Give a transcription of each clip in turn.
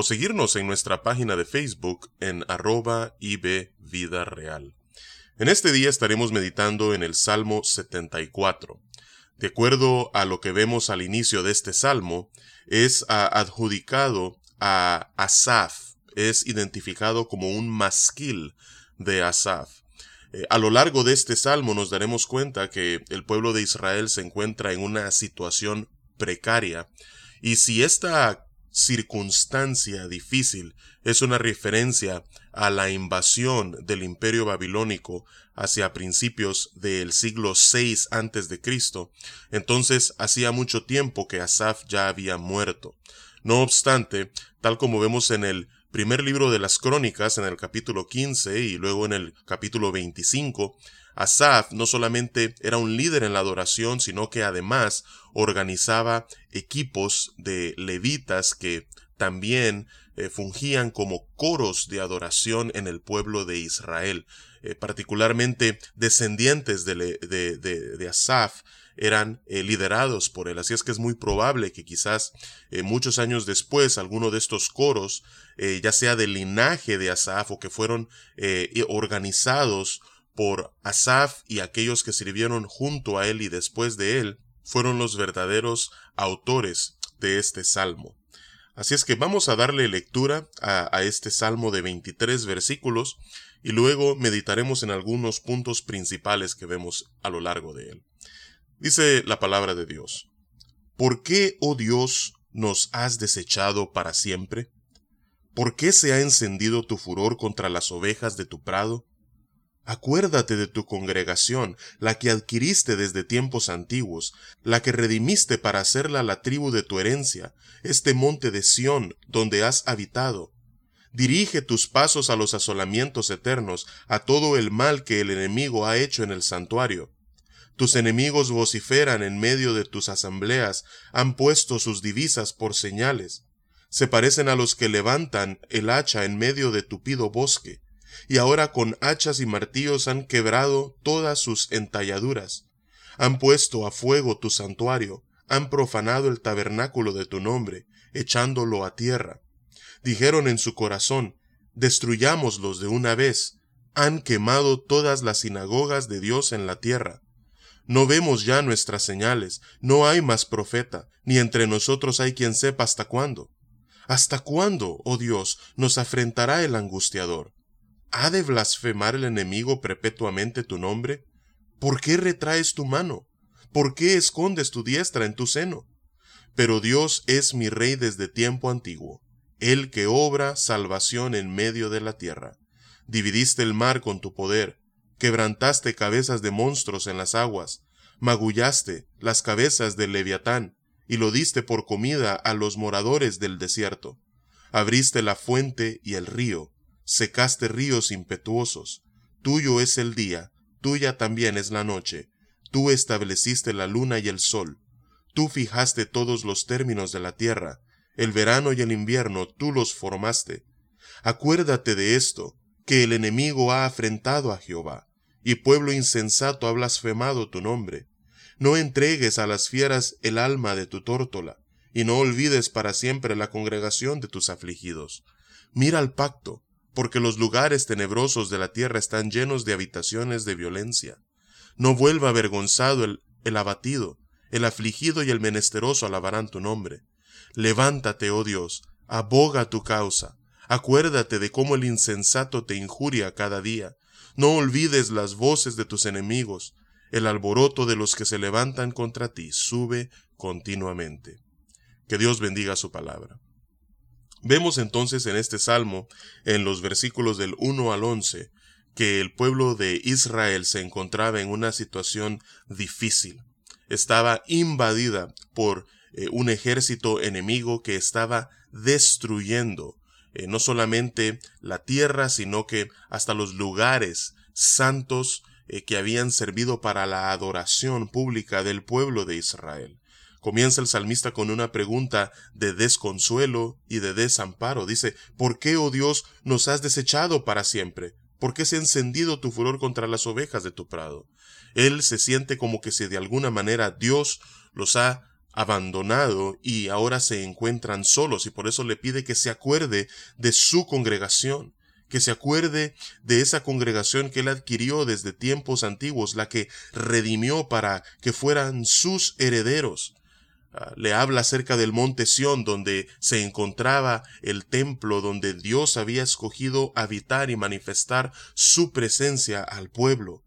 o seguirnos en nuestra página de Facebook en arroba Vida Real. En este día estaremos meditando en el Salmo 74. De acuerdo a lo que vemos al inicio de este salmo, es adjudicado a Asaf, es identificado como un masquil de Asaf. Eh, a lo largo de este salmo nos daremos cuenta que el pueblo de Israel se encuentra en una situación precaria y si esta circunstancia difícil es una referencia a la invasión del imperio babilónico hacia principios del siglo VI antes de Cristo, entonces hacía mucho tiempo que Asaf ya había muerto. No obstante, tal como vemos en el primer libro de las crónicas, en el capítulo 15 y luego en el capítulo 25, Asaf no solamente era un líder en la adoración, sino que además organizaba equipos de levitas que también eh, fungían como coros de adoración en el pueblo de Israel. Eh, particularmente descendientes de, de, Asaf eran eh, liderados por él. Así es que es muy probable que quizás muchos años después alguno de estos coros, ya sea del linaje de Asaf o que fueron organizados por Asaf y aquellos que sirvieron junto a él y después de él, fueron los verdaderos autores de este salmo. Así es que vamos a darle lectura a, este salmo de 23 versículos y luego meditaremos en algunos puntos principales que vemos a lo largo de él. Dice la palabra de Dios, ¿Por qué, oh Dios, nos has desechado para siempre? ¿Por qué se ha encendido tu furor contra las ovejas de tu prado? Acuérdate de tu congregación, la que adquiriste desde tiempos antiguos, la que redimiste para hacerla la tribu de tu herencia, este monte de Sión, donde has habitado. Dirige tus pasos a los asolamientos eternos, a todo el mal que el enemigo ha hecho en el santuario. Tus enemigos vociferan en medio de tus asambleas, han puesto sus divisas por señales. Se parecen a los que levantan el hacha en medio de tupido bosque y ahora con hachas y martillos han quebrado todas sus entalladuras. Han puesto a fuego tu santuario, han profanado el tabernáculo de tu nombre, echándolo a tierra. Dijeron en su corazón, destruyámoslos de una vez. Han quemado todas las sinagogas de Dios en la tierra. No vemos ya nuestras señales, no hay más profeta, ni entre nosotros hay quien sepa hasta cuándo. ¿Hasta cuándo, oh Dios, nos afrentará el angustiador? ¿Ha de blasfemar el enemigo perpetuamente tu nombre? ¿Por qué retraes tu mano? ¿Por qué escondes tu diestra en tu seno? Pero Dios es mi Rey desde tiempo antiguo, el que obra salvación en medio de la tierra. Dividiste el mar con tu poder, quebrantaste cabezas de monstruos en las aguas, magullaste las cabezas del leviatán, y lo diste por comida a los moradores del desierto. Abriste la fuente y el río, secaste ríos impetuosos. Tuyo es el día, tuya también es la noche. Tú estableciste la luna y el sol. Tú fijaste todos los términos de la tierra. El verano y el invierno tú los formaste. Acuérdate de esto, que el enemigo ha afrentado a Jehová, y pueblo insensato ha blasfemado tu nombre. No entregues a las fieras el alma de tu tórtola, y no olvides para siempre la congregación de tus afligidos. Mira al pacto, porque los lugares tenebrosos de la tierra están llenos de habitaciones de violencia. No vuelva avergonzado el, el abatido, el afligido y el menesteroso alabarán tu nombre. Levántate, oh Dios, aboga tu causa, acuérdate de cómo el insensato te injuria cada día. No olvides las voces de tus enemigos, el alboroto de los que se levantan contra ti sube continuamente. Que Dios bendiga su palabra. Vemos entonces en este salmo, en los versículos del 1 al 11, que el pueblo de Israel se encontraba en una situación difícil. Estaba invadida por eh, un ejército enemigo que estaba destruyendo eh, no solamente la tierra, sino que hasta los lugares santos eh, que habían servido para la adoración pública del pueblo de Israel. Comienza el salmista con una pregunta de desconsuelo y de desamparo. Dice, ¿por qué, oh Dios, nos has desechado para siempre? ¿Por qué se ha encendido tu furor contra las ovejas de tu prado? Él se siente como que si de alguna manera Dios los ha abandonado y ahora se encuentran solos y por eso le pide que se acuerde de su congregación, que se acuerde de esa congregación que él adquirió desde tiempos antiguos, la que redimió para que fueran sus herederos. Ah, le habla acerca del monte Sión, donde se encontraba el templo donde Dios había escogido habitar y manifestar su presencia al pueblo.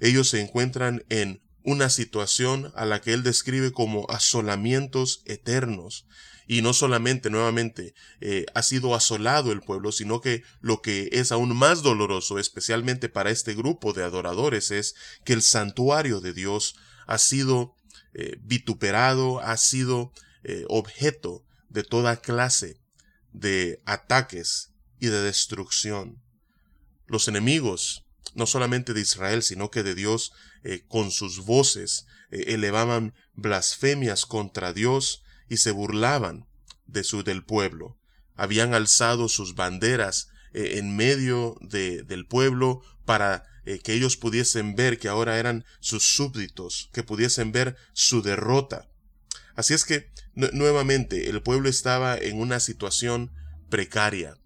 Ellos se encuentran en una situación a la que él describe como asolamientos eternos. Y no solamente, nuevamente, eh, ha sido asolado el pueblo, sino que lo que es aún más doloroso, especialmente para este grupo de adoradores, es que el santuario de Dios ha sido eh, vituperado, ha sido eh, objeto de toda clase de ataques y de destrucción. Los enemigos, no solamente de Israel, sino que de Dios, eh, con sus voces elevaban blasfemias contra Dios y se burlaban de su del pueblo. Habían alzado sus banderas en medio de, del pueblo para que ellos pudiesen ver que ahora eran sus súbditos, que pudiesen ver su derrota. Así es que nuevamente el pueblo estaba en una situación precaria.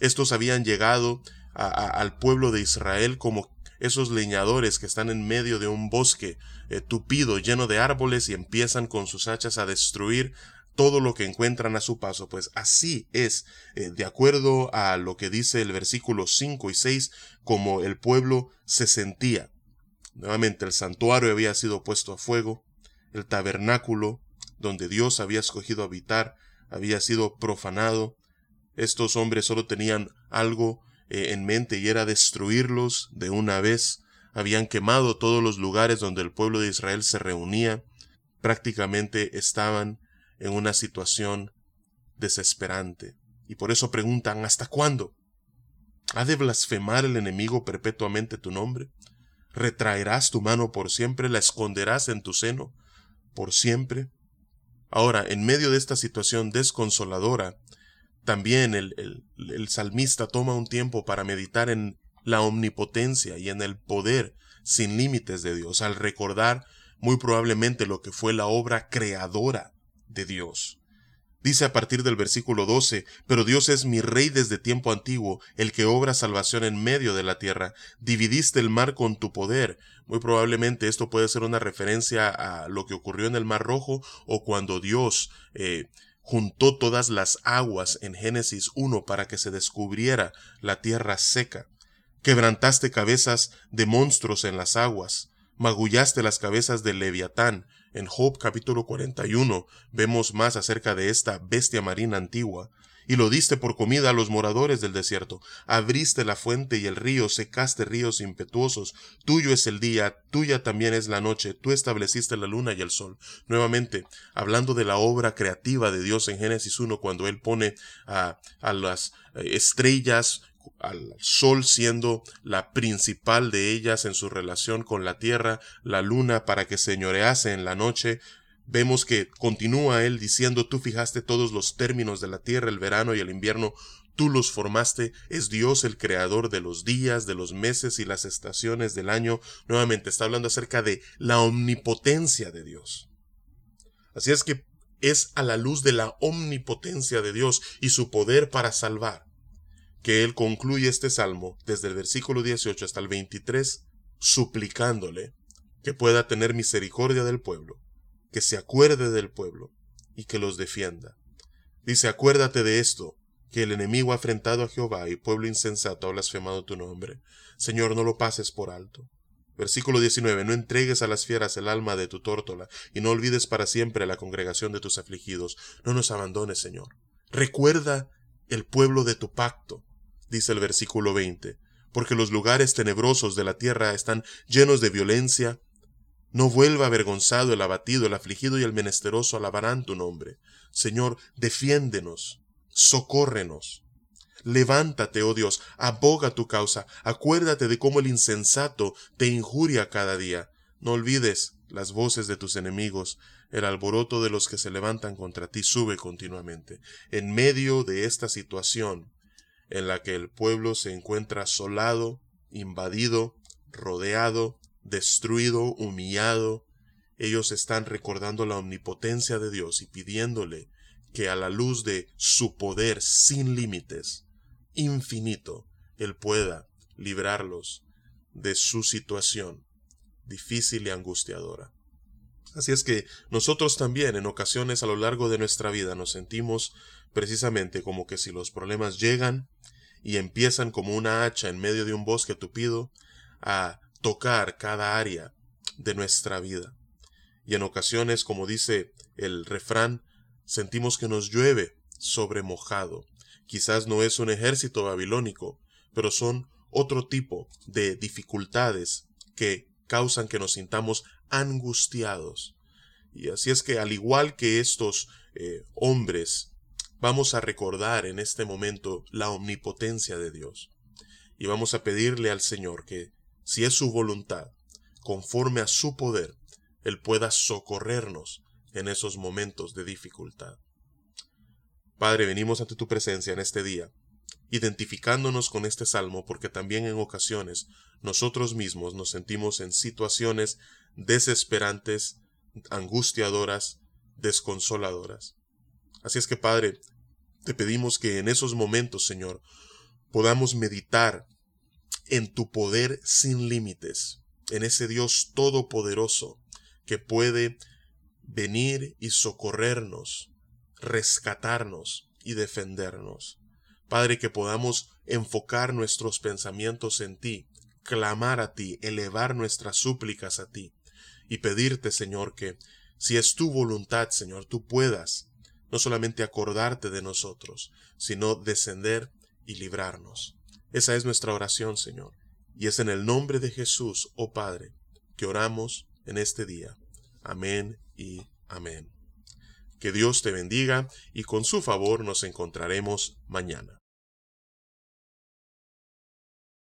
Estos habían llegado al pueblo de Israel como esos leñadores que están en medio de un bosque eh, tupido, lleno de árboles y empiezan con sus hachas a destruir todo lo que encuentran a su paso. Pues así es, eh, de acuerdo a lo que dice el versículo 5 y 6, como el pueblo se sentía. Nuevamente el santuario había sido puesto a fuego, el tabernáculo donde Dios había escogido habitar había sido profanado. Estos hombres solo tenían algo eh, en mente y era destruirlos de una vez. Habían quemado todos los lugares donde el pueblo de Israel se reunía. Prácticamente estaban en una situación desesperante. Y por eso preguntan ¿Hasta cuándo? ¿Ha de blasfemar el enemigo perpetuamente tu nombre? ¿Retraerás tu mano por siempre? ¿La esconderás en tu seno por siempre? Ahora, en medio de esta situación desconsoladora, también el, el, salmista toma un tiempo para meditar en la omnipotencia y en el poder sin límites de Dios, al recordar muy probablemente lo que fue la obra creadora de Dios. Dice a partir del versículo 12, pero Dios es mi rey desde tiempo antiguo, el que obra salvación en medio de la tierra. Dividiste el mar con tu poder. Muy probablemente esto puede ser una referencia a lo que ocurrió en el Mar Rojo o cuando Dios eh, juntó todas las aguas en Génesis 1 para que se descubriera la tierra seca. Quebrantaste cabezas de monstruos en las aguas, magullaste las cabezas de Leviatán. En Job capítulo 41 vemos más acerca de esta bestia marina antigua y lo diste por comida a los moradores del desierto. Abriste la fuente y el río, secaste ríos impetuosos. Tuyo es el día, tuya también es la noche, tú estableciste la luna y el sol. Nuevamente, hablando de la obra creativa de Dios en Génesis 1, cuando Él pone a, a las eh, estrellas al sol siendo la principal de ellas en su relación con la tierra, la luna para que señorease en la noche, vemos que continúa él diciendo, tú fijaste todos los términos de la tierra, el verano y el invierno, tú los formaste, es Dios el creador de los días, de los meses y las estaciones del año. Nuevamente está hablando acerca de la omnipotencia de Dios. Así es que es a la luz de la omnipotencia de Dios y su poder para salvar que él concluye este salmo desde el versículo 18 hasta el 23 suplicándole que pueda tener misericordia del pueblo que se acuerde del pueblo y que los defienda. Dice, acuérdate de esto, que el enemigo ha afrentado a Jehová y pueblo insensato ha blasfemado tu nombre. Señor, no lo pases por alto. Versículo 19. No entregues a las fieras el alma de tu tórtola, y no olvides para siempre la congregación de tus afligidos. No nos abandones, Señor. Recuerda el pueblo de tu pacto, dice el versículo 20, porque los lugares tenebrosos de la tierra están llenos de violencia, no vuelva avergonzado el abatido, el afligido y el menesteroso alabarán tu nombre. Señor, defiéndenos, socórrenos. Levántate, oh Dios, aboga tu causa, acuérdate de cómo el insensato te injuria cada día. No olvides las voces de tus enemigos, el alboroto de los que se levantan contra ti sube continuamente. En medio de esta situación en la que el pueblo se encuentra asolado, invadido, rodeado, destruido, humillado, ellos están recordando la omnipotencia de Dios y pidiéndole que a la luz de su poder sin límites, infinito, Él pueda librarlos de su situación difícil y angustiadora. Así es que nosotros también en ocasiones a lo largo de nuestra vida nos sentimos precisamente como que si los problemas llegan y empiezan como una hacha en medio de un bosque tupido a tocar cada área de nuestra vida. Y en ocasiones, como dice el refrán, sentimos que nos llueve sobre mojado. Quizás no es un ejército babilónico, pero son otro tipo de dificultades que causan que nos sintamos angustiados. Y así es que al igual que estos eh, hombres, vamos a recordar en este momento la omnipotencia de Dios. Y vamos a pedirle al Señor que, si es su voluntad, conforme a su poder, Él pueda socorrernos en esos momentos de dificultad. Padre, venimos ante tu presencia en este día, identificándonos con este salmo porque también en ocasiones nosotros mismos nos sentimos en situaciones desesperantes, angustiadoras, desconsoladoras. Así es que, Padre, te pedimos que en esos momentos, Señor, podamos meditar en tu poder sin límites, en ese Dios todopoderoso que puede venir y socorrernos, rescatarnos y defendernos. Padre, que podamos enfocar nuestros pensamientos en ti, clamar a ti, elevar nuestras súplicas a ti y pedirte, Señor, que si es tu voluntad, Señor, tú puedas no solamente acordarte de nosotros, sino descender y librarnos. Esa es nuestra oración, Señor, y es en el nombre de Jesús, oh Padre, que oramos en este día. Amén y amén. Que Dios te bendiga y con su favor nos encontraremos mañana.